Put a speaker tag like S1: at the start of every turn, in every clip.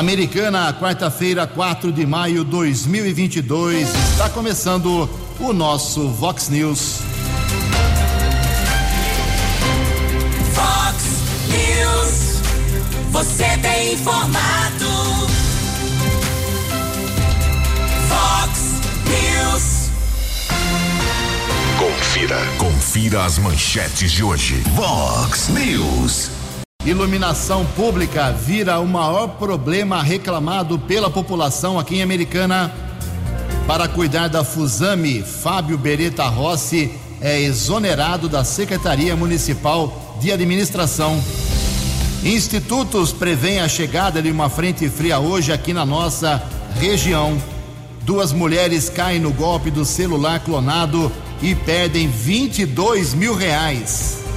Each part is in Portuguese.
S1: Americana, quarta-feira, 4 de maio de 2022. Está começando o nosso Vox News.
S2: Vox News. Você tem informado. Vox News.
S3: Confira. Confira as manchetes de hoje. Vox News.
S1: Iluminação pública vira o maior problema reclamado pela população aqui em Americana. Para cuidar da Fusame, Fábio Beretta Rossi é exonerado da Secretaria Municipal de Administração. Institutos prevêem a chegada de uma frente fria hoje aqui na nossa região. Duas mulheres caem no golpe do celular clonado e perdem 22 mil reais.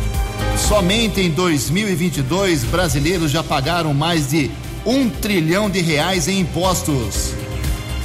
S1: Somente em 2022, brasileiros já pagaram mais de um trilhão de reais em impostos.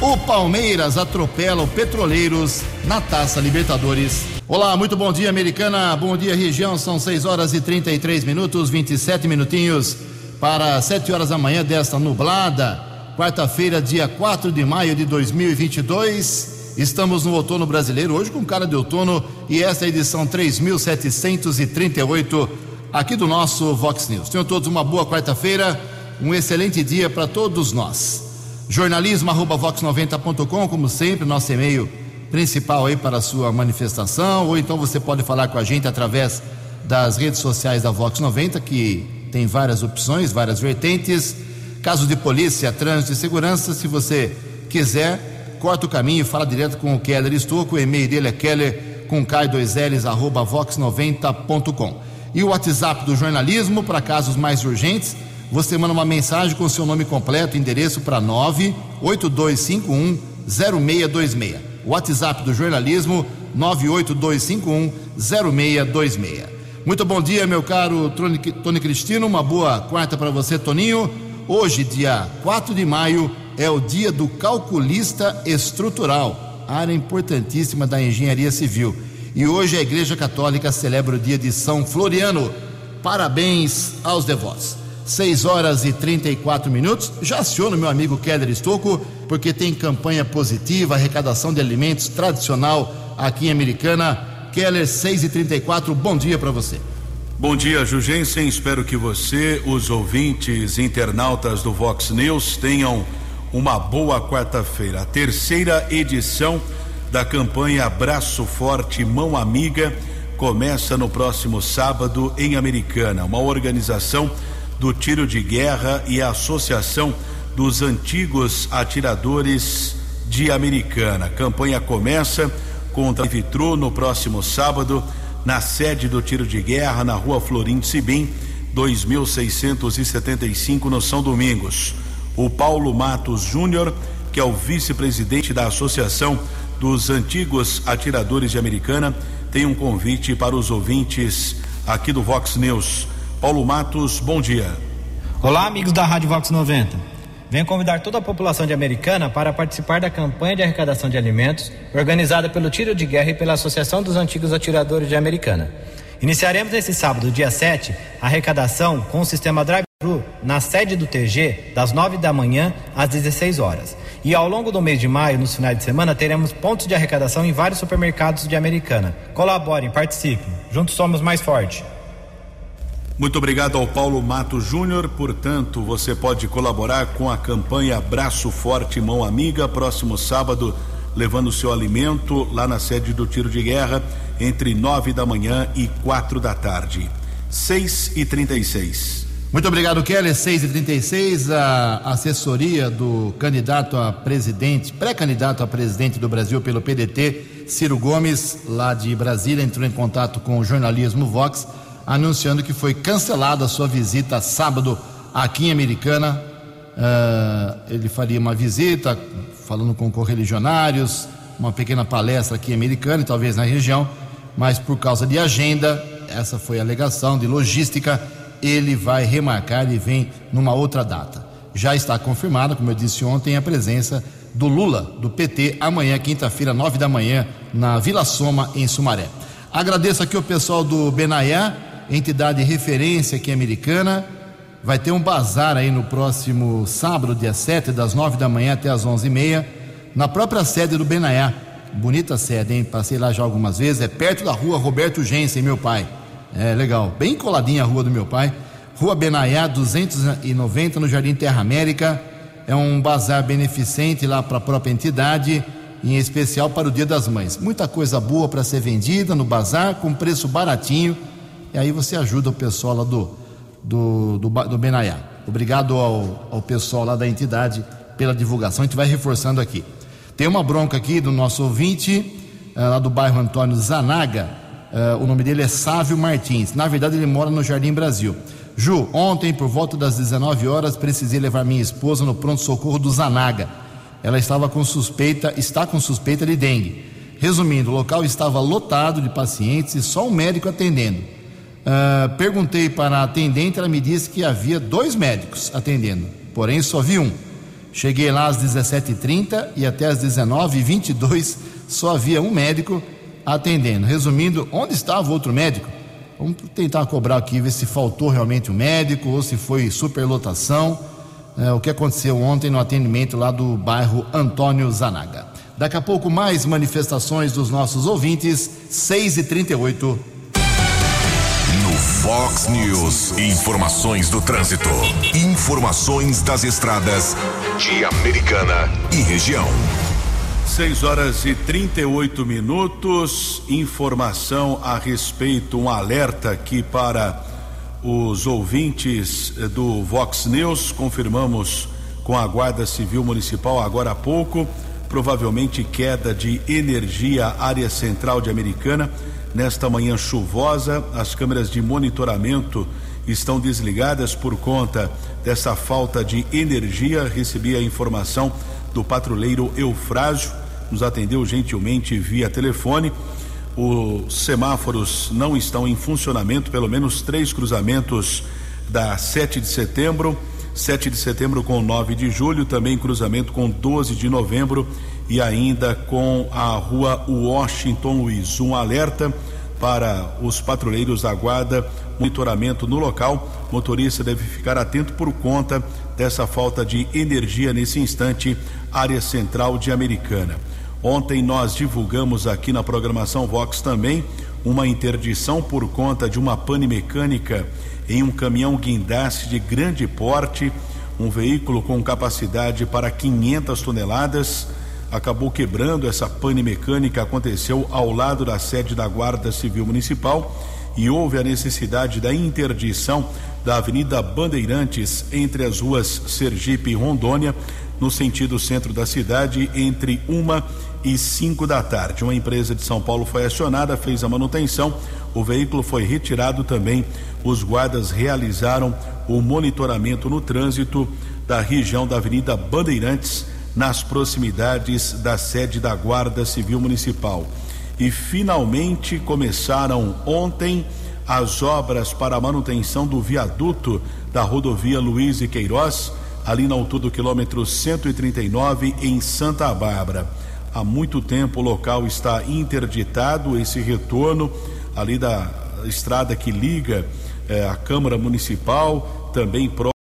S1: O Palmeiras atropela o Petroleiros na Taça Libertadores. Olá, muito bom dia, Americana. Bom dia, região. São 6 horas e 33 minutos, 27 minutinhos para 7 horas da manhã desta nublada. Quarta-feira, dia 4 de maio de 2022. Estamos no outono brasileiro, hoje com cara de outono, e esta é a edição 3738 aqui do nosso Vox News. Tenham todos uma boa quarta-feira, um excelente dia para todos nós. Jornalismo vox90.com, como sempre, nosso e-mail principal aí para a sua manifestação, ou então você pode falar com a gente através das redes sociais da Vox 90, que tem várias opções, várias vertentes. Casos de polícia, trânsito e segurança, se você quiser corta o caminho e fala direto com o Keller Estouco. O e-mail dele é keller com K2Ls, arroba vox90.com. E o WhatsApp do jornalismo, para casos mais urgentes, você manda uma mensagem com seu nome completo, endereço para 98251 0626. WhatsApp do jornalismo 98251 0626. Muito bom dia, meu caro Tony Cristino. Uma boa quarta para você, Toninho. Hoje, dia 4 de maio, é o dia do calculista estrutural, área importantíssima da engenharia civil. E hoje a Igreja Católica celebra o dia de São Floriano. Parabéns aos devotos. 6 horas e 34 minutos. Já aciono meu amigo Keller Estocco, porque tem campanha positiva, arrecadação de alimentos tradicional aqui em Americana. Keller 6 e 34, bom dia para você.
S4: Bom dia, Jugensen. Espero que você, os ouvintes, internautas do Vox News tenham uma boa quarta-feira. A terceira edição da campanha Abraço Forte Mão Amiga começa no próximo sábado em Americana, uma organização do Tiro de Guerra e a Associação dos Antigos Atiradores de Americana. A campanha começa com o Vitrô no próximo sábado na sede do Tiro de Guerra na Rua Florim Sibim, 2675 no São Domingos o Paulo Matos Júnior, que é o vice-presidente da Associação dos Antigos Atiradores de Americana, tem um convite para os ouvintes aqui do Vox News. Paulo Matos, bom dia.
S5: Olá, amigos da Rádio Vox 90. Venho convidar toda a população de Americana para participar da campanha de arrecadação de alimentos organizada pelo Tiro de Guerra e pela Associação dos Antigos Atiradores de Americana. Iniciaremos nesse sábado, dia 7, a arrecadação com o sistema Drive na sede do TG, das 9 da manhã às 16 horas. E ao longo do mês de maio, nos finais de semana, teremos pontos de arrecadação em vários supermercados de Americana. Colaborem, participem. Juntos somos mais fortes.
S4: Muito obrigado ao Paulo Mato Júnior. Portanto, você pode colaborar com a campanha Braço Forte Mão Amiga, próximo sábado, levando seu alimento lá na sede do Tiro de Guerra, entre nove da manhã e quatro da tarde. Seis e trinta e seis.
S1: Muito obrigado, Kelly. 6 e 36 a assessoria do candidato a presidente, pré-candidato a presidente do Brasil pelo PDT, Ciro Gomes, lá de Brasília, entrou em contato com o jornalismo Vox, anunciando que foi cancelada a sua visita sábado aqui em Americana. Uh, ele faria uma visita, falando com correligionários, uma pequena palestra aqui Americana e talvez na região, mas por causa de agenda, essa foi a alegação de logística ele vai remarcar e vem numa outra data. Já está confirmada, como eu disse ontem, a presença do Lula, do PT, amanhã, quinta-feira, nove da manhã, na Vila Soma, em Sumaré. Agradeço aqui o pessoal do Benaiá, entidade referência aqui americana, Vai ter um bazar aí no próximo sábado, dia 7, das 9 da manhã até as 11h30, na própria sede do Benaiá. Bonita sede, hein? Passei lá já algumas vezes. É perto da rua Roberto Gensen, meu pai. É legal, bem coladinha a rua do meu pai. Rua Benaiá 290, no Jardim Terra América. É um bazar beneficente lá para a própria entidade, em especial para o Dia das Mães. Muita coisa boa para ser vendida no bazar, com preço baratinho. E aí você ajuda o pessoal lá do, do, do, do Benaiá. Obrigado ao, ao pessoal lá da entidade pela divulgação. A gente vai reforçando aqui. Tem uma bronca aqui do nosso ouvinte, uh, lá do bairro Antônio Zanaga. Uh, o nome dele é Sávio Martins. Na verdade, ele mora no Jardim Brasil. Ju, ontem, por volta das 19 horas, precisei levar minha esposa no pronto-socorro do Zanaga. Ela estava com suspeita, está com suspeita de dengue. Resumindo, o local estava lotado de pacientes e só um médico atendendo. Uh, perguntei para a atendente, ela me disse que havia dois médicos atendendo, porém só vi um. Cheguei lá às 17h30 e até às 19h22 só havia um médico atendendo. Resumindo, onde estava o outro médico? Vamos tentar cobrar aqui, ver se faltou realmente um médico ou se foi superlotação. É, o que aconteceu ontem no atendimento lá do bairro Antônio Zanaga. Daqui a pouco, mais manifestações dos nossos ouvintes, 6h38.
S3: Fox News, informações do trânsito. Informações das estradas de Americana e região.
S4: 6 horas e 38 minutos. Informação a respeito, um alerta aqui para os ouvintes eh, do Vox News. Confirmamos com a Guarda Civil Municipal agora há pouco. Provavelmente queda de energia, área central de Americana. Nesta manhã chuvosa, as câmeras de monitoramento estão desligadas por conta dessa falta de energia. Recebi a informação do patrulheiro Eufrásio, nos atendeu gentilmente via telefone. Os semáforos não estão em funcionamento, pelo menos três cruzamentos da 7 de setembro, 7 de setembro com 9 de julho, também cruzamento com 12 de novembro e ainda com a rua Washington Luiz. Um alerta para os patrulheiros da guarda, monitoramento no local. Motorista deve ficar atento por conta dessa falta de energia nesse instante, área central de Americana. Ontem nós divulgamos aqui na programação Vox também uma interdição por conta de uma pane mecânica em um caminhão guindaste de grande porte, um veículo com capacidade para 500 toneladas acabou quebrando essa pane mecânica aconteceu ao lado da sede da Guarda Civil Municipal e houve a necessidade da interdição da Avenida Bandeirantes entre as ruas Sergipe e Rondônia, no sentido centro da cidade, entre uma e cinco da tarde. Uma empresa de São Paulo foi acionada, fez a manutenção, o veículo foi retirado também. Os guardas realizaram o monitoramento no trânsito da região da Avenida Bandeirantes, nas proximidades da sede da Guarda Civil Municipal. E finalmente começaram ontem as obras para a manutenção do viaduto da rodovia Luiz e Queiroz, ali na altura do quilômetro 139, em Santa Bárbara. Há muito tempo o local está interditado, esse retorno ali da estrada que liga eh, a Câmara Municipal, também próximo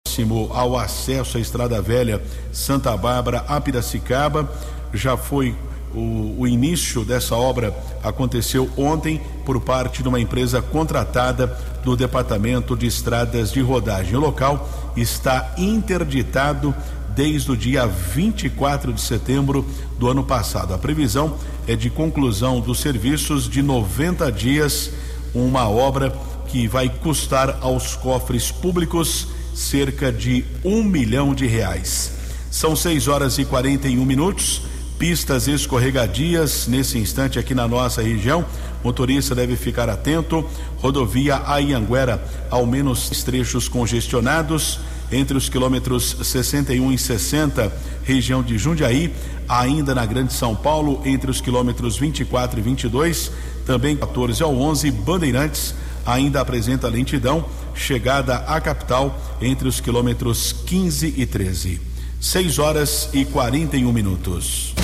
S4: ao acesso à Estrada Velha Santa Bárbara a Piracicaba. Já foi o, o, início dessa obra aconteceu ontem por parte de uma empresa contratada do Departamento de Estradas de Rodagem. O local está interditado desde o dia 24 de setembro do ano passado. A previsão é de conclusão dos serviços de 90 dias, uma obra que vai custar aos cofres públicos cerca de um milhão de reais. São 6 horas e 41 minutos. Pistas escorregadias nesse instante aqui na nossa região. Motorista deve ficar atento. Rodovia Ayanguera, ao menos trechos congestionados entre os quilômetros 61 e 60, região de Jundiaí, ainda na Grande São Paulo, entre os quilômetros 24 e 22, também 14 ao 11, Bandeirantes ainda apresenta lentidão, chegada à capital entre os quilômetros 15 e 13. 6 horas e 41 minutos.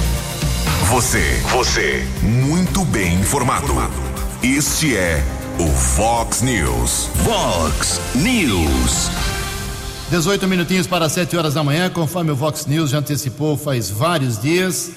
S3: Você, você, muito bem informado. Este é o Fox News. Fox News.
S1: 18 minutinhos para 7 horas da manhã, conforme o Vox News já antecipou faz vários dias,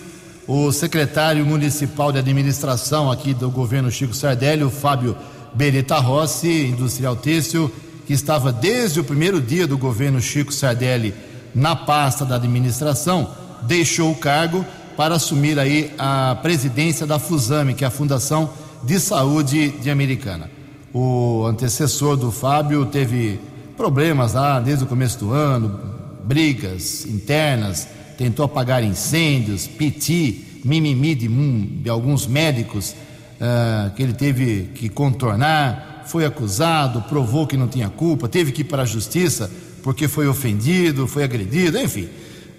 S1: o secretário municipal de administração aqui do governo Chico Sardelli, o Fábio Beretta Rossi, industrial têxtil, que estava desde o primeiro dia do governo Chico Sardelli na pasta da administração, deixou o cargo para assumir aí a presidência da Fusame, que é a Fundação de Saúde de Americana. O antecessor do Fábio teve problemas lá desde o começo do ano, brigas internas, tentou apagar incêndios, piti, mimimi de, de alguns médicos uh, que ele teve que contornar, foi acusado, provou que não tinha culpa, teve que ir para a justiça porque foi ofendido, foi agredido, enfim.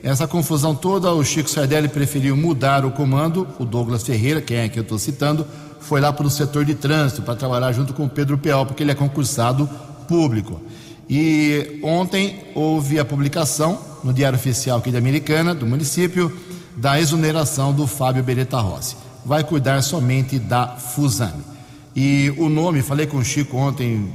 S1: Essa confusão toda, o Chico Sardelli preferiu mudar o comando, o Douglas Ferreira, quem é que eu estou citando, foi lá para o setor de trânsito para trabalhar junto com o Pedro Peal, porque ele é concursado público. E ontem houve a publicação no Diário Oficial aqui da Americana, do município, da exoneração do Fábio Beretta Rossi. Vai cuidar somente da Fusame. E o nome, falei com o Chico ontem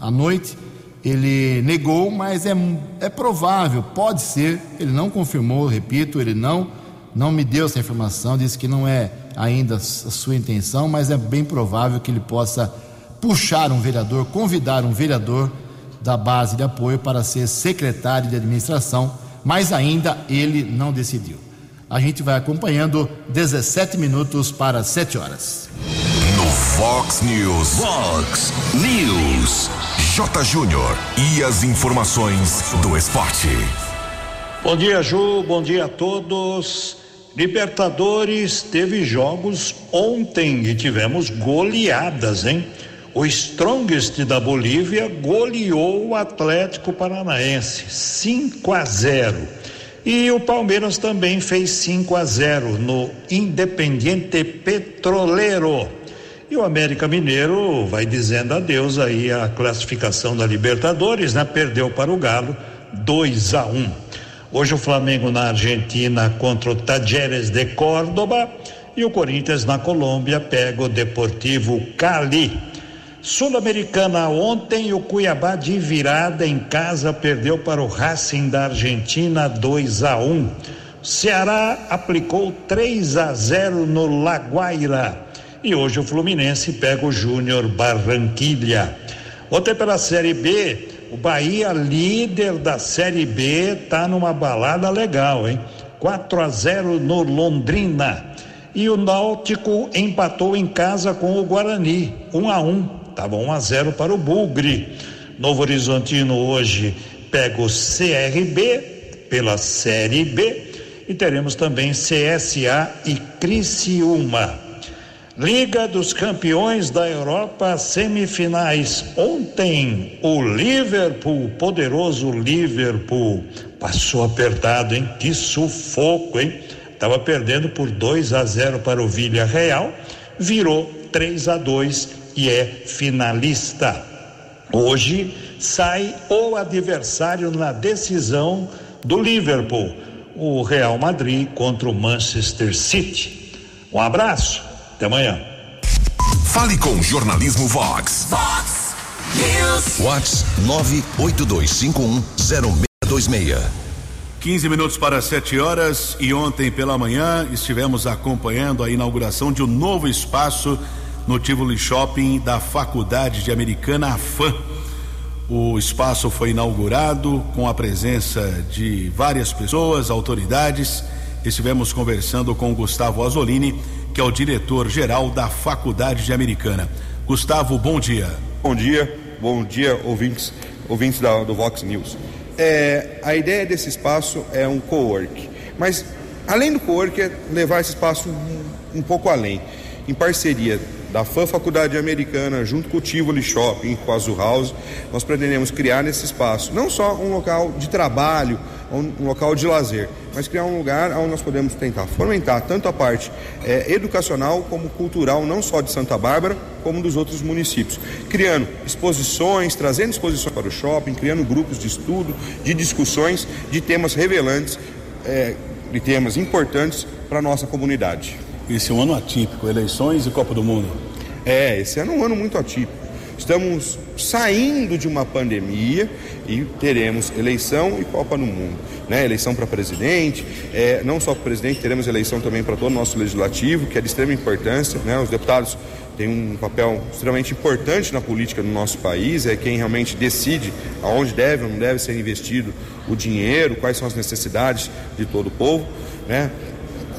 S1: à noite, ele negou, mas é, é provável, pode ser, ele não confirmou, repito, ele não, não me deu essa informação, disse que não é ainda a sua intenção, mas é bem provável que ele possa puxar um vereador, convidar um vereador da base de apoio para ser secretário de administração, mas ainda ele não decidiu. A gente vai acompanhando 17 minutos para 7 horas.
S3: No Fox News. Fox News. J. Júnior. E as informações do esporte.
S6: Bom dia, Ju. Bom dia a todos. Libertadores teve jogos ontem e tivemos goleadas, hein? O Strongest da Bolívia goleou o Atlético Paranaense 5 a 0. E o Palmeiras também fez 5 a 0 no Independiente Petroleiro. E o América Mineiro vai dizendo adeus aí à classificação da Libertadores, né? Perdeu para o Galo 2 a 1. Hoje o Flamengo na Argentina contra o Tajeres de Córdoba e o Corinthians na Colômbia pega o Deportivo Cali. Sul-Americana ontem, o Cuiabá de virada em casa perdeu para o Racing da Argentina 2 a 1. Um. Ceará aplicou 3 a 0 no Laguaira. E hoje o Fluminense pega o Júnior Barranquilha. Ontem pela Série B, o Bahia, líder da Série B, tá numa balada legal, hein? 4 a 0 no Londrina. E o Náutico empatou em casa com o Guarani, 1 a 1. Estava 1 a 0 para o Bugre. Novo Horizontino hoje pega o CRB pela Série B e teremos também CSA e Criciúma. Liga dos Campeões da Europa, semifinais. Ontem, o Liverpool, poderoso Liverpool, passou apertado, hein? Que sufoco, hein? Estava perdendo por 2 a 0 para o Villarreal, virou 3 a 2 e é finalista. Hoje sai o adversário na decisão do Liverpool, o Real Madrid contra o Manchester City. Um abraço, até amanhã.
S3: Fale com o Jornalismo Vox.
S2: Vox News.
S3: Vox 982510626.
S4: 15 minutos para 7 horas e ontem pela manhã estivemos acompanhando a inauguração de um novo espaço no Tivoli Shopping da Faculdade de Americana AFAM. O espaço foi inaugurado com a presença de várias pessoas, autoridades. Estivemos conversando com Gustavo Azzolini, que é o diretor-geral da Faculdade de Americana. Gustavo, bom dia.
S7: Bom dia, bom dia, ouvintes, ouvintes da, do Vox News. É, a ideia desse espaço é um co-work, mas além do co-work é levar esse espaço um, um pouco além, em parceria da FAM Faculdade Americana, junto com o Tivoli Shopping, com a Azul House, nós pretendemos criar nesse espaço não só um local de trabalho, um local de lazer, mas criar um lugar onde nós podemos tentar fomentar tanto a parte é, educacional como cultural, não só de Santa Bárbara, como dos outros municípios. Criando exposições, trazendo exposições para o shopping, criando grupos de estudo, de discussões, de temas revelantes, é, de temas importantes para a nossa comunidade.
S4: Esse é um ano atípico, eleições e Copa do Mundo.
S7: É, esse ano é um ano muito atípico. Estamos saindo de uma pandemia e teremos eleição e Copa no Mundo. Né? Eleição para presidente, é, não só para presidente, teremos eleição também para todo o nosso legislativo, que é de extrema importância. Né? Os deputados têm um papel extremamente importante na política do nosso país, é quem realmente decide aonde deve ou não deve ser investido o dinheiro, quais são as necessidades de todo o povo. Né?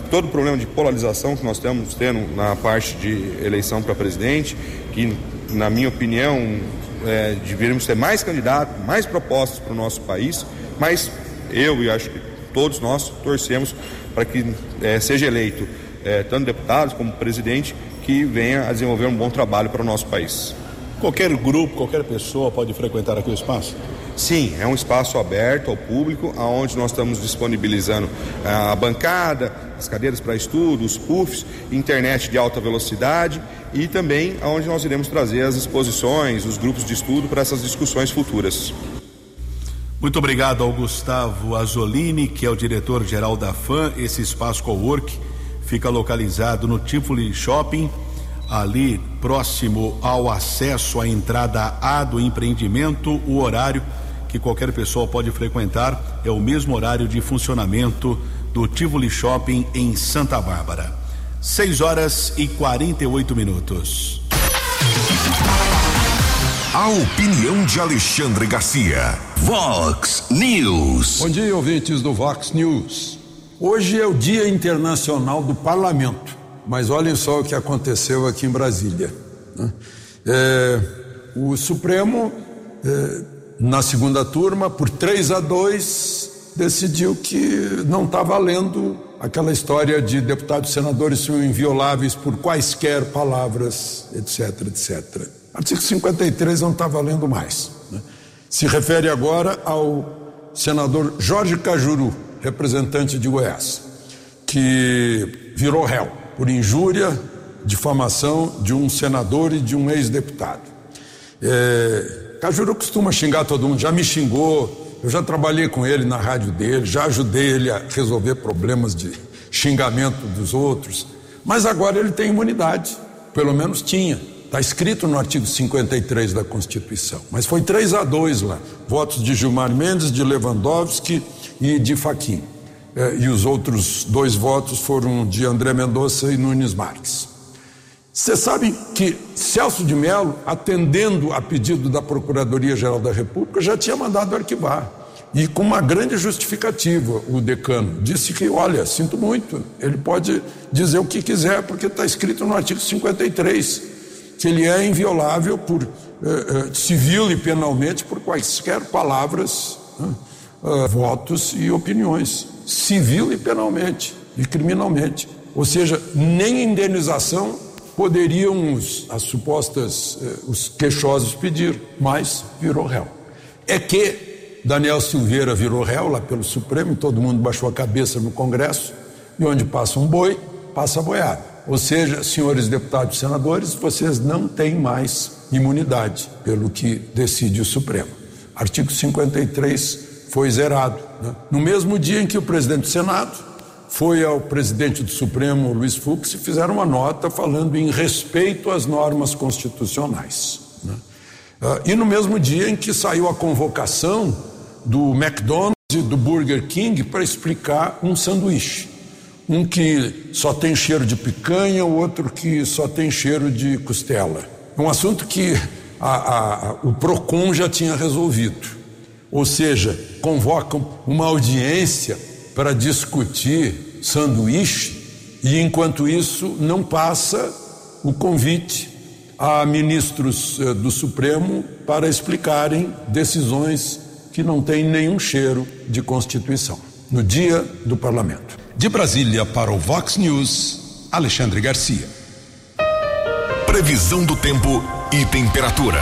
S7: Todo o problema de polarização que nós estamos tendo na parte de eleição para presidente, que, na minha opinião, é, deveríamos ter mais candidatos, mais propostas para o nosso país, mas eu e acho que todos nós torcemos para que é, seja eleito é, tanto deputados como presidente que venha a desenvolver um bom trabalho para o nosso país.
S4: Qualquer grupo, qualquer pessoa pode frequentar aqui o espaço?
S7: Sim, é um espaço aberto ao público, aonde nós estamos disponibilizando a bancada, as cadeiras para estudo, os puffs, internet de alta velocidade e também aonde nós iremos trazer as exposições, os grupos de estudo para essas discussões futuras.
S4: Muito obrigado ao Gustavo Azolini, que é o diretor-geral da FAM. Esse espaço co-work fica localizado no Tivoli Shopping, ali próximo ao acesso à entrada A do empreendimento. O horário que qualquer pessoa pode frequentar é o mesmo horário de funcionamento do Tivoli Shopping em Santa Bárbara. 6 horas e 48 minutos.
S3: A opinião de Alexandre Garcia. Vox News.
S8: Bom dia, ouvintes do Vox News. Hoje é o Dia Internacional do Parlamento, mas olhem só o que aconteceu aqui em Brasília. Né? É, o Supremo, é, na segunda turma, por 3 a 2, decidiu que não está valendo aquela história de deputados e senadores são invioláveis por quaisquer palavras, etc, etc. Artigo 53 não está valendo mais. Né? Se refere agora ao senador Jorge Cajuru, representante de Goiás, que virou réu por injúria, difamação de um senador e de um ex-deputado. É, Cajuru costuma xingar todo mundo, já me xingou, eu já trabalhei com ele na rádio dele, já ajudei ele a resolver problemas de xingamento dos outros. Mas agora ele tem imunidade, pelo menos tinha. Está escrito no artigo 53 da Constituição. Mas foi 3 a 2 lá. Votos de Gilmar Mendes, de Lewandowski e de Faquim. É, e os outros dois votos foram de André Mendonça e Nunes Marques. Vocês sabem que Celso de Mello, atendendo a pedido da Procuradoria-Geral da República, já tinha mandado arquivar. E com uma grande justificativa, o decano disse que, olha, sinto muito, ele pode dizer o que quiser, porque está escrito no artigo 53, que ele é inviolável por eh, eh, civil e penalmente por quaisquer palavras, eh, votos e opiniões, civil e penalmente, e criminalmente. Ou seja, nem indenização poderiam os, as supostas, eh, os queixosos pedir, mas virou réu. É que Daniel Silveira virou réu lá pelo Supremo, todo mundo baixou a cabeça no Congresso, e onde passa um boi, passa a boiada. Ou seja, senhores deputados e senadores, vocês não têm mais imunidade pelo que decide o Supremo. Artigo 53 foi zerado. Né? No mesmo dia em que o presidente do Senado foi ao presidente do Supremo, Luiz Fux, e fizeram uma nota falando em respeito às normas constitucionais. Né? Uh, e no mesmo dia em que saiu a convocação do McDonald's e do Burger King para explicar um sanduíche. Um que só tem cheiro de picanha, o outro que só tem cheiro de costela. Um assunto que a, a, a, o PROCON já tinha resolvido. Ou seja, convocam uma audiência para discutir sanduíche e, enquanto isso, não passa o convite a ministros eh, do Supremo para explicarem decisões que não têm nenhum cheiro de Constituição, no dia do Parlamento.
S3: De Brasília para o Vox News, Alexandre Garcia. Previsão do tempo e temperatura.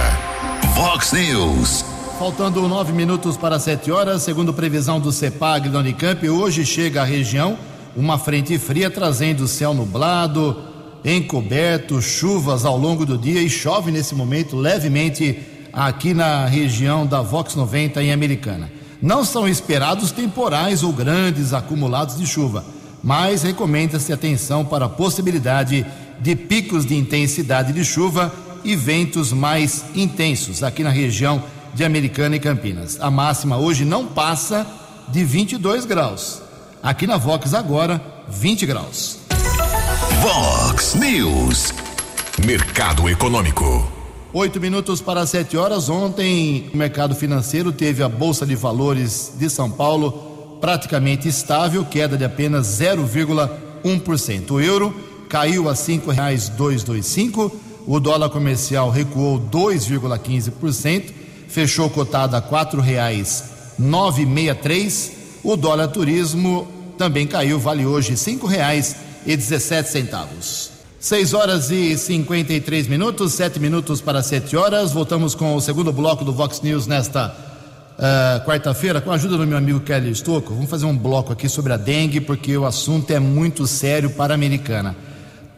S3: Vox News.
S1: Faltando nove minutos para sete horas, segundo previsão do CEPAG da Unicamp, hoje chega à região uma frente fria trazendo céu nublado, encoberto, chuvas ao longo do dia e chove nesse momento levemente aqui na região da Vox 90 em Americana. Não são esperados temporais ou grandes acumulados de chuva, mas recomenda-se atenção para a possibilidade de picos de intensidade de chuva e ventos mais intensos aqui na região de Americana e Campinas. A máxima hoje não passa de 22 graus. Aqui na Vox agora, 20 graus.
S3: Vox News. Mercado Econômico.
S1: Oito minutos para sete horas. Ontem, o mercado financeiro teve a Bolsa de Valores de São Paulo praticamente estável, queda de apenas 0,1%. O euro caiu a cinco reais dois, dois cinco. O dólar comercial recuou 2,15%, fechou cotado a meia três. O dólar turismo também caiu, vale hoje cinco reais e 17 centavos. 6 horas e 53 minutos, 7 minutos para 7 horas. Voltamos com o segundo bloco do Vox News nesta uh, quarta-feira, com a ajuda do meu amigo Kelly Stocco. Vamos fazer um bloco aqui sobre a dengue, porque o assunto é muito sério para a americana.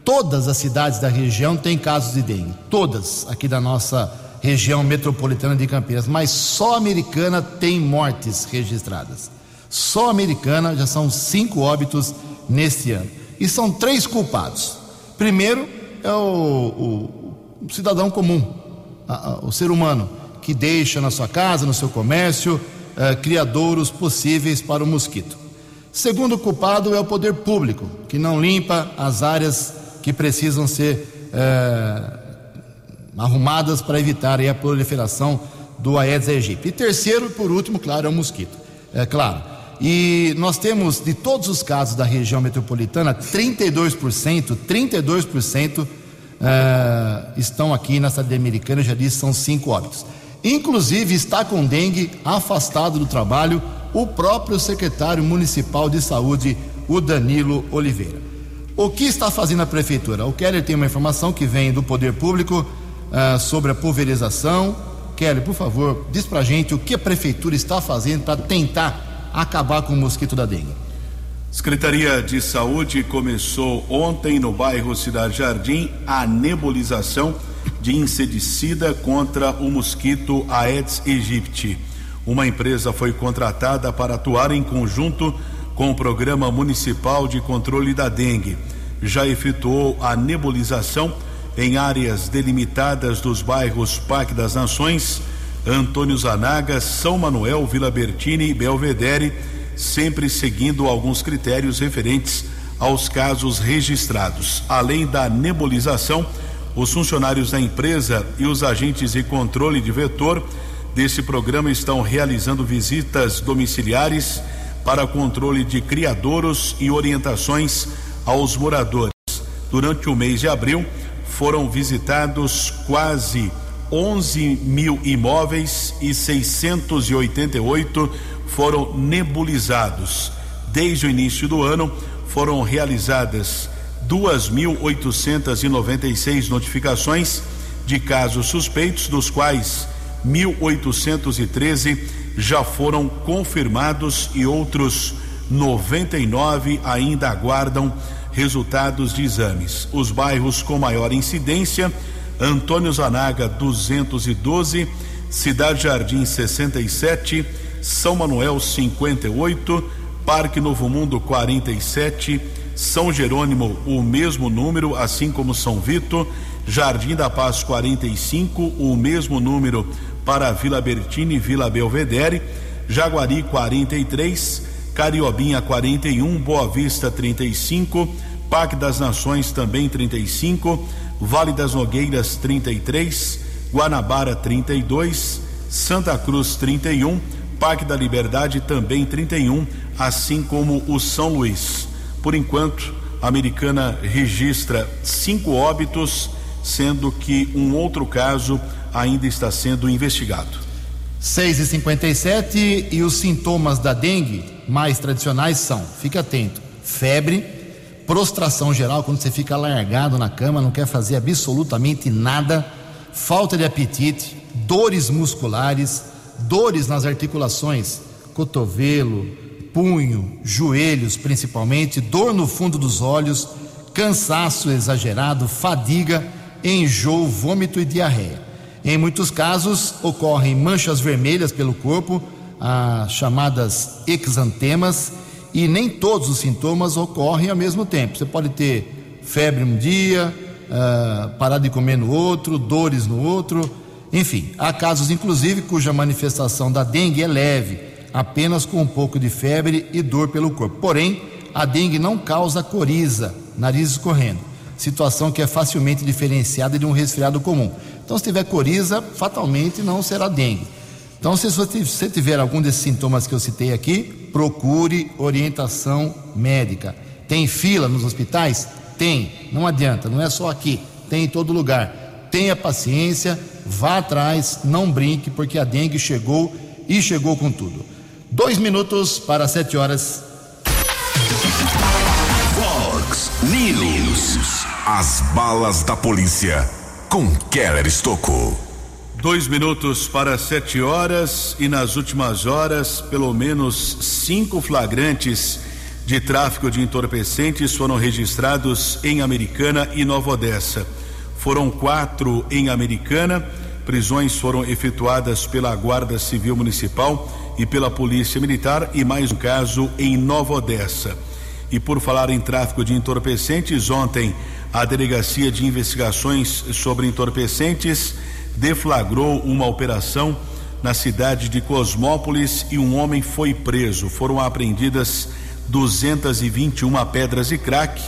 S1: Todas as cidades da região têm casos de dengue, todas aqui da nossa região metropolitana de Campinas, mas só a americana tem mortes registradas. Só a americana já são cinco óbitos neste ano. E são três culpados. Primeiro é o, o, o cidadão comum, a, a, o ser humano, que deixa na sua casa, no seu comércio, eh, criadouros possíveis para o mosquito. Segundo culpado é o poder público, que não limpa as áreas que precisam ser eh, arrumadas para evitar a proliferação do Aedes aegypti. E terceiro, por último, claro, é o mosquito. É claro, e nós temos, de todos os casos da região metropolitana, 32%, 32% uh, estão aqui na cidade americana, já disse, são cinco óbitos. Inclusive está com dengue afastado do trabalho o próprio secretário municipal de saúde, o Danilo Oliveira. O que está fazendo a prefeitura? O Keller tem uma informação que vem do poder público uh, sobre a pulverização. Keller, por favor, diz pra gente o que a prefeitura está fazendo para tentar acabar com o mosquito da dengue.
S4: Secretaria de Saúde começou ontem no bairro Cidade Jardim a nebulização de inseticida contra o mosquito Aedes aegypti. Uma empresa foi contratada para atuar em conjunto com o Programa Municipal de Controle da Dengue. Já efetuou a nebulização em áreas delimitadas dos bairros Parque das Nações, Antônio Zanaga, São Manuel, Vila Bertini e Belvedere, sempre seguindo alguns critérios referentes aos casos registrados. Além da nebulização, os funcionários da empresa e os agentes de controle de vetor desse programa estão realizando visitas domiciliares para controle de criadouros e orientações aos moradores. Durante o mês de abril, foram visitados quase 11 mil imóveis e 688 foram nebulizados. Desde o início do ano, foram realizadas 2.896 notificações de casos suspeitos, dos quais 1.813 já foram confirmados e outros 99 ainda aguardam resultados de exames. Os bairros com maior incidência Antônio Zanaga 212, Cidade Jardim 67, São Manuel 58, Parque Novo Mundo 47, São Jerônimo o mesmo número, assim como São Vito, Jardim da Paz 45, o mesmo número para Vila Bertini Vila Belvedere, Jaguari 43, Cariobinha 41, Boa Vista 35, Parque das Nações também 35, Vale das Nogueiras 33, Guanabara 32, Santa Cruz 31, Parque da Liberdade também 31, assim como o São Luís. Por enquanto, a Americana registra cinco óbitos, sendo que um outro caso ainda está sendo investigado.
S1: 6 e 57 e os sintomas da dengue mais tradicionais são, fique atento, febre, prostração geral, quando você fica largado na cama, não quer fazer absolutamente nada, falta de apetite, dores musculares, dores nas articulações, cotovelo, punho, joelhos principalmente, dor no fundo dos olhos, cansaço exagerado, fadiga, enjoo, vômito e diarreia. Em muitos casos ocorrem manchas vermelhas pelo corpo, as chamadas exantemas, e nem todos os sintomas ocorrem ao mesmo tempo. Você pode ter febre um dia, uh, parar de comer no outro, dores no outro. Enfim, há casos, inclusive, cuja manifestação da dengue é leve, apenas com um pouco de febre e dor pelo corpo. Porém, a dengue não causa coriza, nariz escorrendo, situação que é facilmente diferenciada de um resfriado comum. Então, se tiver coriza, fatalmente não será dengue. Então, se você tiver algum desses sintomas que eu citei aqui, procure orientação médica. Tem fila nos hospitais? Tem. Não adianta, não é só aqui, tem em todo lugar. Tenha paciência, vá atrás, não brinque, porque a dengue chegou e chegou com tudo. Dois minutos para sete horas.
S3: Fox News. As balas da polícia com Keller Estocou.
S4: Dois minutos para sete horas e nas últimas horas, pelo menos cinco flagrantes de tráfico de entorpecentes foram registrados em Americana e Nova Odessa. Foram quatro em Americana. Prisões foram efetuadas pela Guarda Civil Municipal e pela Polícia Militar e mais um caso em Nova Odessa. E por falar em tráfico de entorpecentes, ontem a Delegacia de Investigações sobre Entorpecentes deflagrou uma operação na cidade de Cosmópolis e um homem foi preso. Foram apreendidas 221 pedras de crack.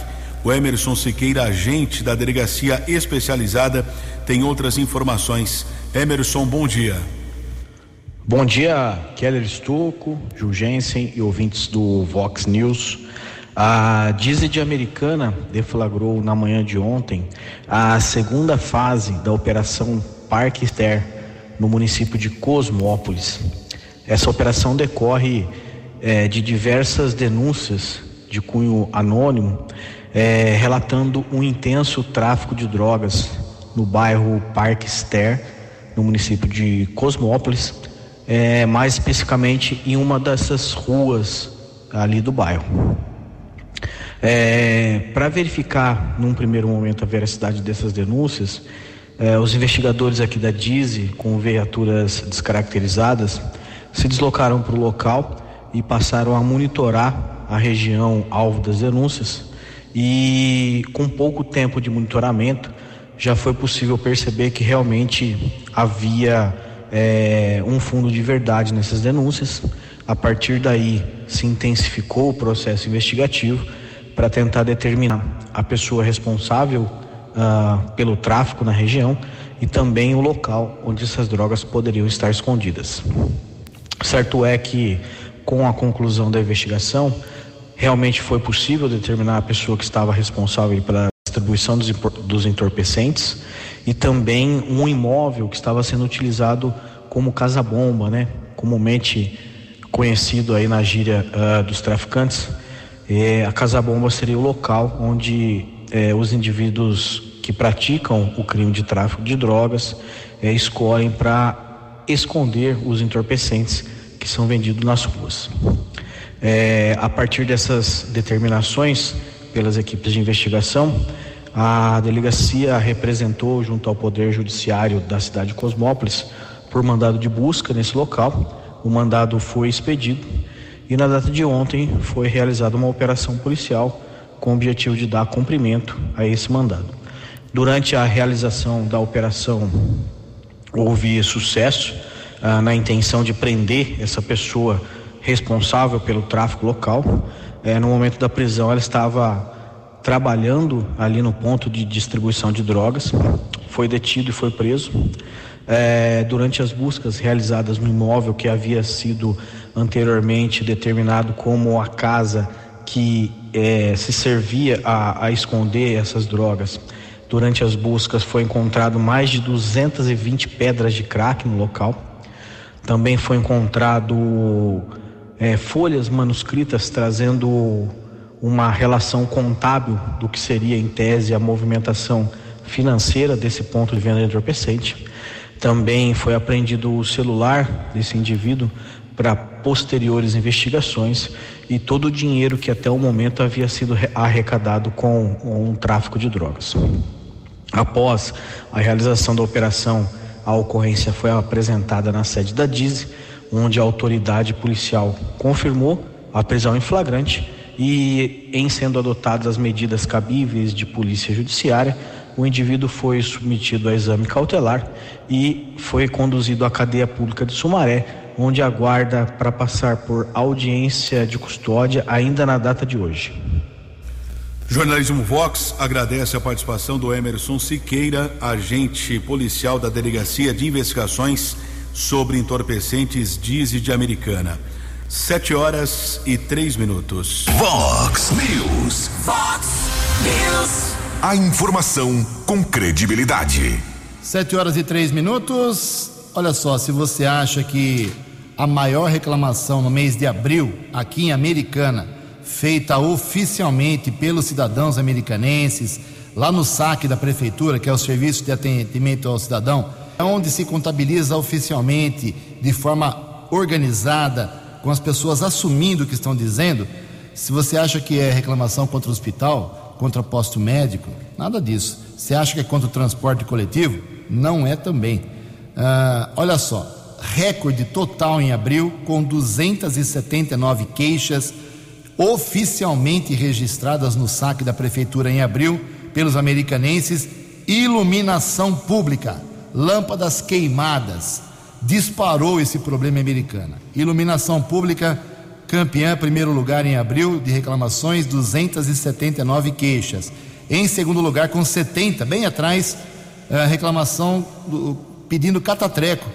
S4: O Emerson Siqueira, agente da delegacia especializada, tem outras informações. Emerson, bom dia.
S9: Bom dia, Keller Stucco, Jugensen e ouvintes do Vox News. A Dized Americana deflagrou na manhã de ontem a segunda fase da Operação Parque Ster no município de Cosmópolis. Essa operação decorre é, de diversas denúncias de cunho anônimo é, relatando um intenso tráfico de drogas no bairro Parque Ster, no município de Cosmópolis, é, mais especificamente em uma dessas ruas ali do bairro. É, Para verificar, num primeiro momento, a veracidade dessas denúncias, é, os investigadores aqui da DIZI, com viaturas descaracterizadas, se deslocaram para o local e passaram a monitorar a região alvo das denúncias. E com pouco tempo de monitoramento, já foi possível perceber que realmente havia é, um fundo de verdade nessas denúncias. A partir daí, se intensificou o processo investigativo para tentar determinar a pessoa responsável uh, pelo tráfico na região e também o local onde essas drogas poderiam estar escondidas. Certo é que, com a conclusão da investigação, realmente foi possível determinar a pessoa que estava responsável pela distribuição dos, dos entorpecentes e também um imóvel que estava sendo utilizado como casa-bomba, né? Comumente conhecido aí na gíria uh, dos traficantes é, a Casa Bomba seria o local onde é, os indivíduos que praticam o crime de tráfico de drogas é, escolhem para esconder os entorpecentes que são vendidos nas ruas. É, a partir dessas determinações pelas equipes de investigação, a delegacia representou junto ao Poder Judiciário da cidade de Cosmópolis por mandado de busca nesse local. O mandado foi expedido e na data de ontem foi realizada uma operação policial com o objetivo de dar cumprimento a esse mandado. Durante a realização da operação, houve sucesso ah, na intenção de prender essa pessoa responsável pelo tráfico local. Eh, no momento da prisão, ela estava trabalhando ali no ponto de distribuição de drogas, foi detido e foi preso. Eh, durante as buscas realizadas no imóvel que havia sido anteriormente determinado como a casa que é, se servia a, a esconder essas drogas. Durante as buscas foi encontrado mais de 220 pedras de crack no local. Também foi encontrado é, folhas manuscritas trazendo uma relação contábil do que seria em tese a movimentação financeira desse ponto de venda entorpecente. Também foi apreendido o celular desse indivíduo para posteriores investigações e todo o dinheiro que até o momento havia sido arrecadado com um tráfico de drogas. Após a realização da operação, a ocorrência foi apresentada na sede da DISE, onde a autoridade policial confirmou a prisão em flagrante e, em sendo adotadas as medidas cabíveis de polícia judiciária, o indivíduo foi submetido a exame cautelar e foi conduzido à cadeia pública de Sumaré, onde aguarda para passar por audiência de custódia ainda na data de hoje.
S4: Jornalismo Vox agradece a participação do Emerson Siqueira, agente policial da Delegacia de Investigações sobre Entorpecentes Dize de Americana. Sete horas e três minutos.
S3: Vox News.
S2: Fox News.
S3: A informação com credibilidade.
S1: Sete horas e três minutos. Olha só, se você acha que a maior reclamação no mês de abril aqui em Americana feita oficialmente pelos cidadãos americanenses, lá no saque da prefeitura, que é o Serviço de Atendimento ao Cidadão, é onde se contabiliza oficialmente, de forma organizada, com as pessoas assumindo o que estão dizendo. Se você acha que é reclamação contra o hospital, contra posto médico, nada disso. Você acha que é contra o transporte coletivo? Não é também. Ah, olha só, recorde total em abril, com 279 queixas oficialmente registradas no saque da prefeitura em abril pelos americanenses, iluminação pública, lâmpadas queimadas, disparou esse problema americana. Iluminação pública, campeã, primeiro lugar em abril de reclamações, 279 queixas. Em segundo lugar, com 70, bem atrás, a reclamação do, pedindo catatreco,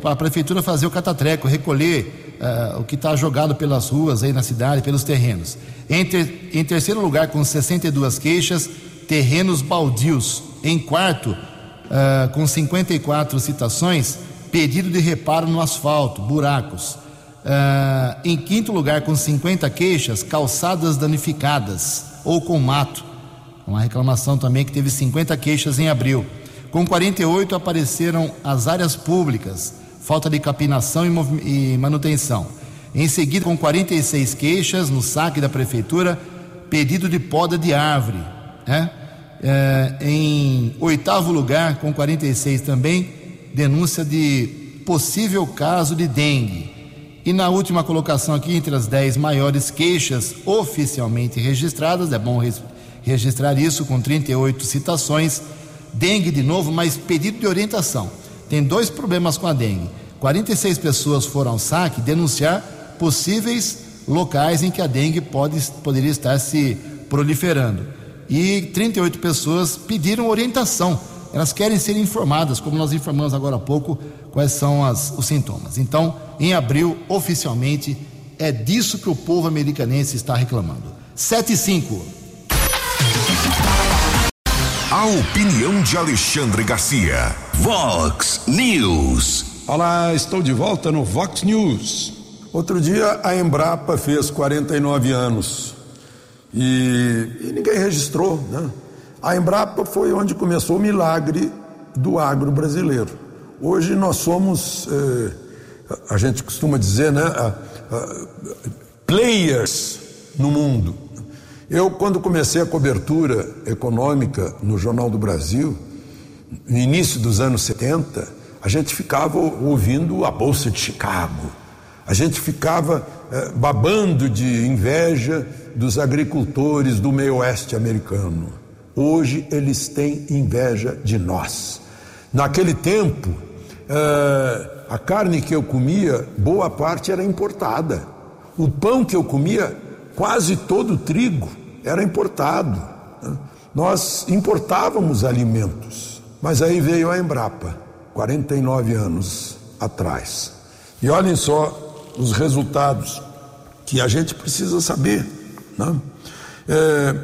S1: para a prefeitura fazer o catatreco, recolher uh, o que está jogado pelas ruas aí na cidade, pelos terrenos. Em, ter, em terceiro lugar, com 62 queixas, terrenos baldios. Em quarto, uh, com 54 citações, pedido de reparo no asfalto, buracos. Uh, em quinto lugar, com 50 queixas, calçadas danificadas ou com mato. Uma reclamação também que teve 50 queixas em abril. Com 48 apareceram as áreas públicas, falta de capinação e, manutenção. Em seguida, com 46 queixas no saque da prefeitura, pedido de poda de árvore. Né? É, em oitavo lugar, com 46 também, denúncia de possível caso de dengue. E na última colocação aqui, entre as 10 maiores queixas oficialmente registradas, é bom registrar isso, com 38 citações, dengue de novo, mas pedido de orientação tem dois problemas com a dengue. 46 pessoas foram ao saque denunciar possíveis locais em que a dengue pode, poderia estar se proliferando. E 38 pessoas pediram orientação. Elas querem ser informadas, como nós informamos agora há pouco, quais são as, os sintomas. Então, em abril, oficialmente, é disso que o povo americanense está reclamando. 7 e 5.
S3: A opinião de Alexandre Garcia. Vox News.
S8: Olá, estou de volta no Vox News. Outro dia a Embrapa fez 49 anos e, e ninguém registrou, né? A Embrapa foi onde começou o milagre do agro brasileiro. Hoje nós somos, eh, a gente costuma dizer, né, players no mundo. Eu, quando comecei a cobertura econômica no Jornal do Brasil, no início dos anos 70, a gente ficava ouvindo a Bolsa de Chicago, a gente ficava eh, babando de inveja dos agricultores do meio oeste americano. Hoje eles têm inveja de nós. Naquele tempo, eh, a carne que eu comia, boa parte era importada. O pão que eu comia, quase todo trigo era importado. Né? Nós importávamos alimentos, mas aí veio a Embrapa, 49 anos atrás. E olhem só os resultados que a gente precisa saber. Né? É,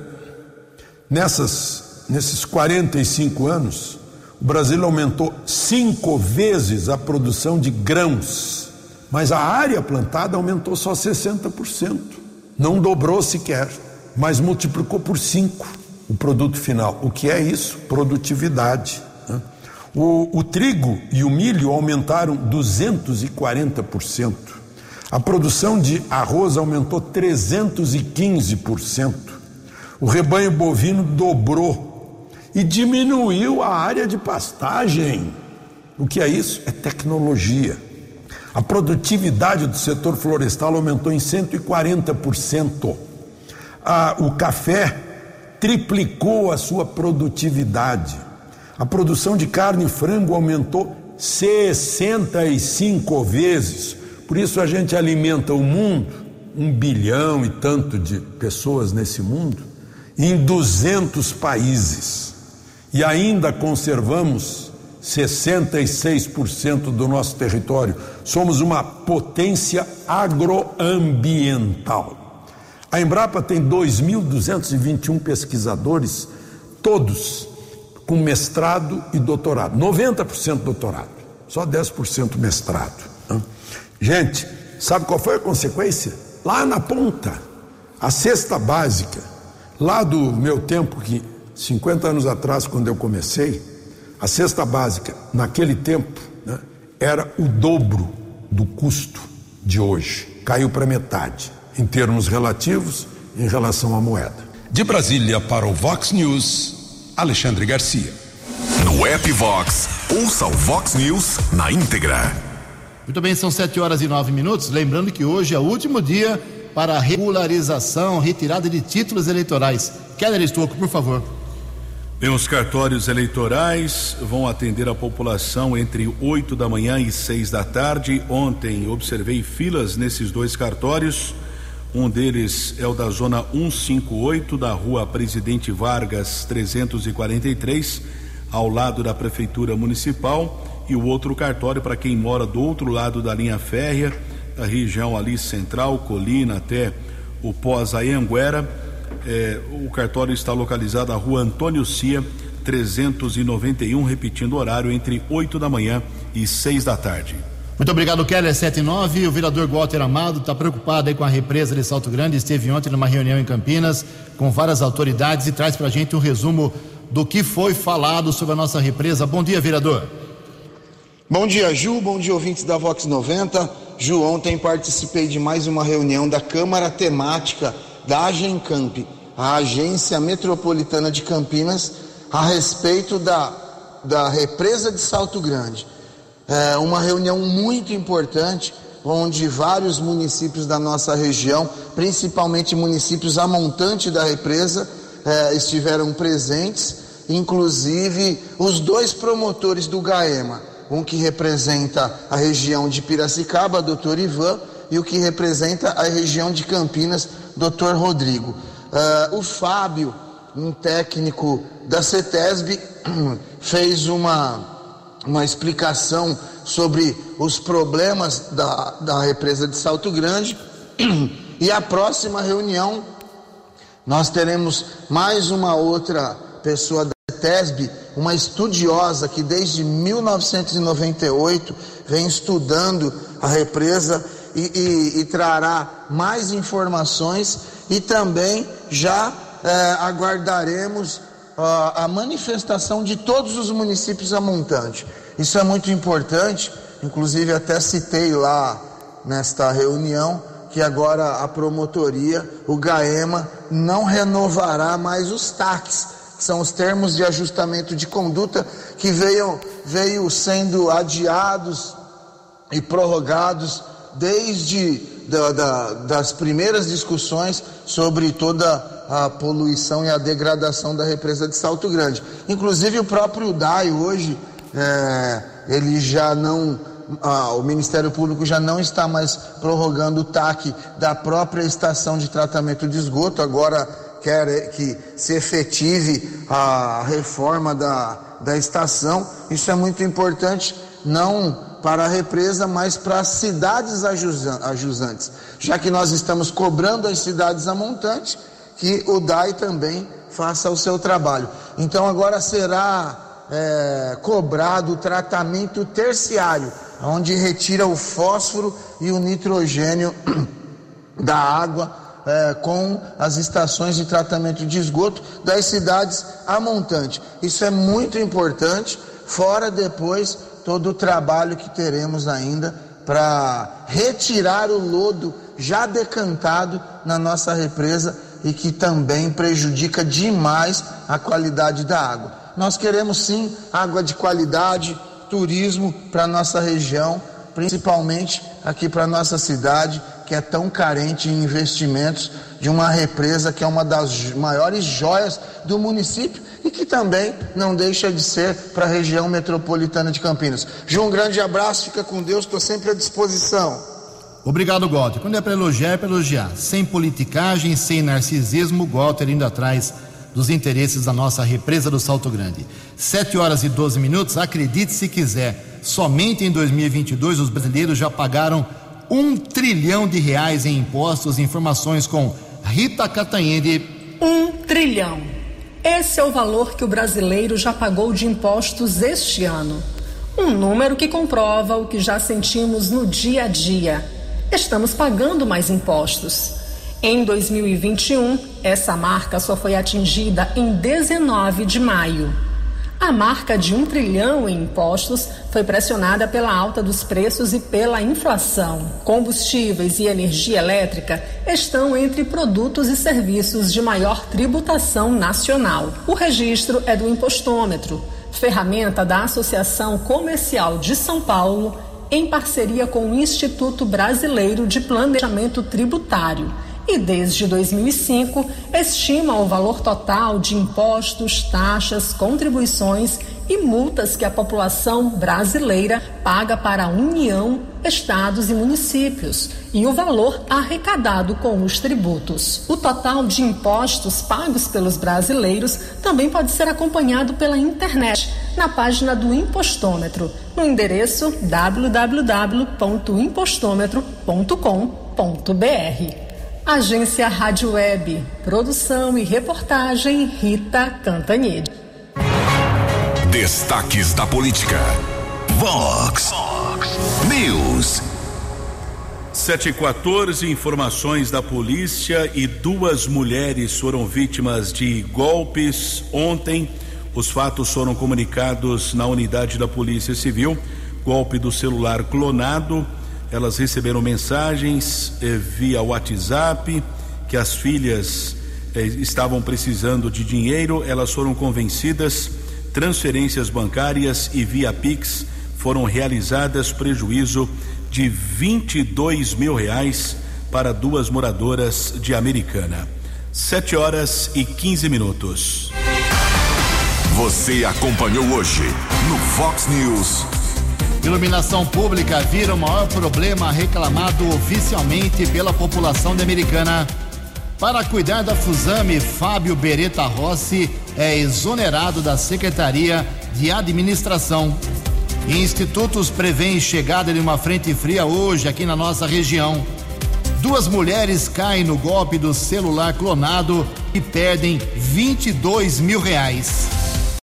S8: nessas, nesses 45 anos, o Brasil aumentou cinco vezes a produção de grãos, mas a área plantada aumentou só 60%. Não dobrou sequer mas multiplicou por cinco o produto final. O que é isso? Produtividade. Né? O, o trigo e o milho aumentaram 240%. A produção de arroz aumentou 315%. O rebanho bovino dobrou e diminuiu a área de pastagem. O que é isso? É tecnologia. A produtividade do setor florestal aumentou em 140% o café triplicou a sua produtividade. A produção de carne e frango aumentou 65 vezes. Por isso a gente alimenta o mundo, um bilhão e tanto de pessoas nesse mundo, em 200 países. E ainda conservamos 66% do nosso território. Somos uma potência agroambiental. A Embrapa tem 2.221 pesquisadores, todos com mestrado e doutorado. 90% doutorado, só 10% mestrado. Né? Gente, sabe qual foi a consequência? Lá na ponta, a cesta básica, lá do meu tempo, que 50 anos atrás, quando eu comecei, a cesta básica, naquele tempo, né, era o dobro do custo de hoje. Caiu para metade, em termos relativos, em relação à moeda.
S3: De Brasília para o Vox News, Alexandre Garcia. No app Vox, ouça o Vox News na íntegra.
S1: Muito bem, são sete horas e nove minutos. Lembrando que hoje é o último dia para a regularização, retirada de títulos eleitorais. Keller Estouco, por favor.
S4: Bem, os cartórios eleitorais vão atender a população entre 8 da manhã e 6 da tarde. Ontem observei filas nesses dois cartórios. Um deles é o da zona 158 da rua Presidente Vargas 343, ao lado da Prefeitura Municipal, e o outro cartório para quem mora do outro lado da linha férrea, da região ali central, Colina até o Pós-Ayanguera é, o cartório está localizado na rua Antônio Cia, 391, repetindo o horário entre 8 da manhã e 6 da tarde.
S1: Muito obrigado, Keller 79. O vereador Walter Amado está preocupado aí com a represa de Salto Grande. Esteve ontem numa reunião em Campinas com várias autoridades e traz para a gente um resumo do que foi falado sobre a nossa represa. Bom dia, vereador.
S10: Bom dia, Ju. Bom dia, ouvintes da Vox 90. Ju, ontem participei de mais uma reunião da Câmara Temática da Agencamp, a Agência Metropolitana de Campinas, a respeito da, da represa de Salto Grande. É uma reunião muito importante, onde vários municípios da nossa região, principalmente municípios a montante da represa, é, estiveram presentes, inclusive os dois promotores do GAEMA, um que representa a região de Piracicaba, doutor Ivan, e o que representa a região de Campinas, Dr. Rodrigo. Uh, o Fábio, um técnico da CETESB, fez uma, uma explicação sobre os problemas da, da represa de Salto Grande. E a próxima reunião, nós teremos mais uma outra pessoa da CETESB, uma estudiosa que desde 1998 vem estudando a represa e, e, e trará mais informações e também já é, aguardaremos a manifestação de todos os municípios a montante. Isso é muito importante, inclusive até citei lá nesta reunião que agora a promotoria, o GAEMA, não renovará mais os TACs, que são os termos de ajustamento de conduta que veio, veio sendo adiados e prorrogados desde da, da, das primeiras discussões sobre toda a poluição e a degradação da represa de Salto Grande. Inclusive o próprio DAI hoje, é, ele já não, ah, o Ministério Público já não está mais prorrogando o TAC da própria estação de tratamento de esgoto, agora quer que se efetive a reforma da, da estação. Isso é muito importante, não para a represa, mas para as cidades ajusantes, já que nós estamos cobrando as cidades a montante, que o DAI também faça o seu trabalho. Então agora será é, cobrado o tratamento terciário, onde retira o fósforo e o nitrogênio da água é, com as estações de tratamento de esgoto das cidades a montante. Isso é muito importante, fora depois todo o trabalho que teremos ainda para retirar o lodo já decantado na nossa represa e que também prejudica demais a qualidade da água. Nós queremos sim água de qualidade, turismo para nossa região, principalmente aqui para nossa cidade, que é tão carente em investimentos de uma represa que é uma das maiores joias do município e que também não deixa de ser para a região metropolitana de Campinas. Ju, um grande abraço, fica com Deus, estou sempre à disposição.
S1: Obrigado, Walter. Quando é para elogiar, é para elogiar. Sem politicagem, sem narcisismo, Walter indo atrás dos interesses da nossa represa do Salto Grande. 7 horas e 12 minutos, acredite se quiser, somente em 2022 os brasileiros já pagaram um trilhão de reais em impostos. Informações com Rita Catanhede.
S11: Um trilhão. Esse é o valor que o brasileiro já pagou de impostos este ano. Um número que comprova o que já sentimos no dia a dia. Estamos pagando mais impostos. Em 2021, essa marca só foi atingida em 19 de maio. A marca de um trilhão em impostos foi pressionada pela alta dos preços e pela inflação. Combustíveis e energia elétrica estão entre produtos e serviços de maior tributação nacional. O registro é do impostômetro, ferramenta da Associação Comercial de São Paulo, em parceria com o Instituto Brasileiro de Planejamento Tributário. E desde 2005 estima o valor total de impostos, taxas, contribuições e multas que a população brasileira paga para a União, estados e municípios e o valor arrecadado com os tributos. O total de impostos pagos pelos brasileiros também pode ser acompanhado pela internet, na página do Impostômetro, no endereço www.impostômetro.com.br. Agência Rádio Web. Produção e reportagem Rita Cantanhede.
S3: Destaques da política. Vox News.
S4: 714 informações da polícia e duas mulheres foram vítimas de golpes ontem. Os fatos foram comunicados na unidade da Polícia Civil. Golpe do celular clonado elas receberam mensagens eh, via WhatsApp que as filhas eh, estavam precisando de dinheiro, elas foram convencidas, transferências bancárias e via Pix foram realizadas prejuízo de 22 mil reais para duas moradoras de Americana. Sete horas e 15 minutos.
S3: Você acompanhou hoje no Fox News.
S1: Iluminação pública vira o maior problema reclamado oficialmente pela população de Americana. Para cuidar da Fusame, Fábio Beretta Rossi é exonerado da Secretaria de Administração. Institutos prevêem chegada de uma frente fria hoje aqui na nossa região. Duas mulheres caem no golpe do celular clonado e perdem 22 mil reais.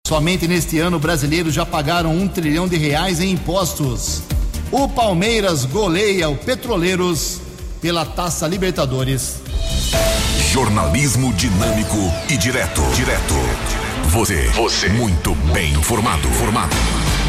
S1: Somente neste ano, brasileiros já pagaram um trilhão de reais em impostos. O Palmeiras goleia o Petroleiros pela Taça Libertadores.
S3: Jornalismo dinâmico e direto. Direto. Você. Você. Muito bem informado. Formado.